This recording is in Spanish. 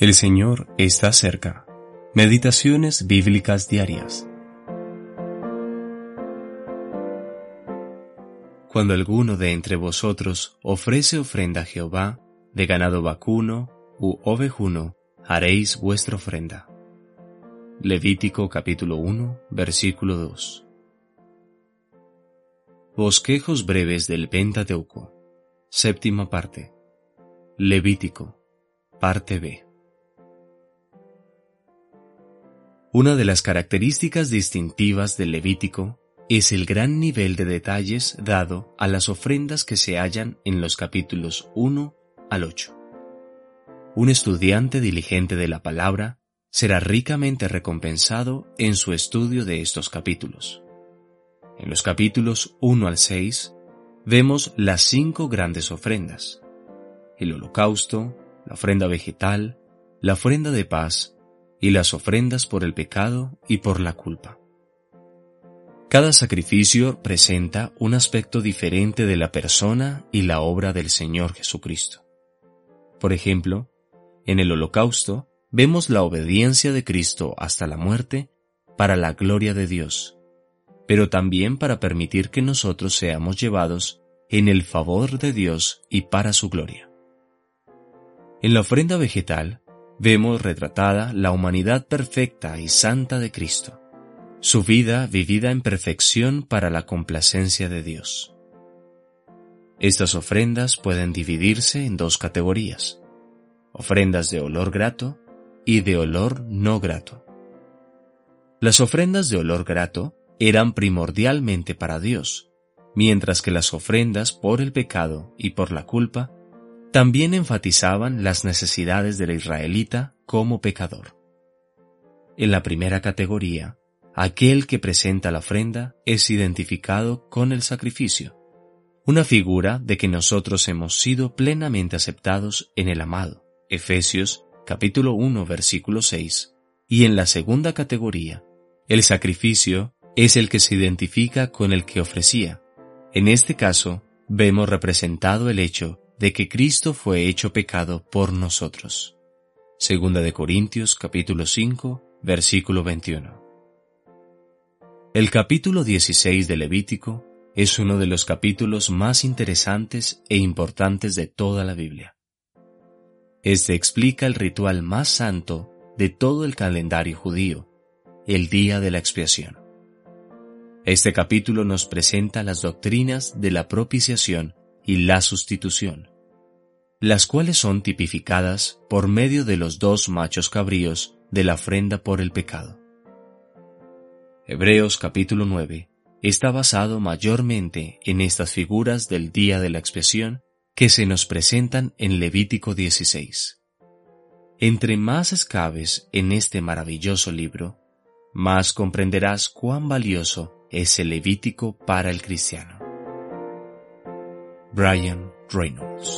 El Señor está cerca. Meditaciones bíblicas diarias. Cuando alguno de entre vosotros ofrece ofrenda a Jehová, de ganado vacuno u ovejuno, haréis vuestra ofrenda. Levítico capítulo 1, versículo 2. Bosquejos breves del Pentateuco. Séptima parte. Levítico, parte B. Una de las características distintivas del Levítico es el gran nivel de detalles dado a las ofrendas que se hallan en los capítulos 1 al 8. Un estudiante diligente de la palabra será ricamente recompensado en su estudio de estos capítulos. En los capítulos 1 al 6 vemos las cinco grandes ofrendas, el holocausto, la ofrenda vegetal, la ofrenda de paz y las ofrendas por el pecado y por la culpa. Cada sacrificio presenta un aspecto diferente de la persona y la obra del Señor Jesucristo. Por ejemplo, en el holocausto vemos la obediencia de Cristo hasta la muerte para la gloria de Dios, pero también para permitir que nosotros seamos llevados en el favor de Dios y para su gloria. En la ofrenda vegetal vemos retratada la humanidad perfecta y santa de Cristo, su vida vivida en perfección para la complacencia de Dios. Estas ofrendas pueden dividirse en dos categorías, ofrendas de olor grato y de olor no grato. Las ofrendas de olor grato eran primordialmente para Dios, mientras que las ofrendas por el pecado y por la culpa también enfatizaban las necesidades del israelita como pecador. En la primera categoría, aquel que presenta la ofrenda es identificado con el sacrificio, una figura de que nosotros hemos sido plenamente aceptados en el amado. Efesios capítulo 1 versículo 6. Y en la segunda categoría, el sacrificio es el que se identifica con el que ofrecía. En este caso, vemos representado el hecho de que Cristo fue hecho pecado por nosotros. Segunda de Corintios capítulo 5 versículo 21. El capítulo 16 de Levítico es uno de los capítulos más interesantes e importantes de toda la Biblia. Este explica el ritual más santo de todo el calendario judío, el día de la expiación. Este capítulo nos presenta las doctrinas de la propiciación y la sustitución, las cuales son tipificadas por medio de los dos machos cabríos de la ofrenda por el pecado. Hebreos capítulo 9 está basado mayormente en estas figuras del día de la expiación que se nos presentan en Levítico 16. Entre más escabes en este maravilloso libro, más comprenderás cuán valioso es el Levítico para el cristiano. Brian Reynolds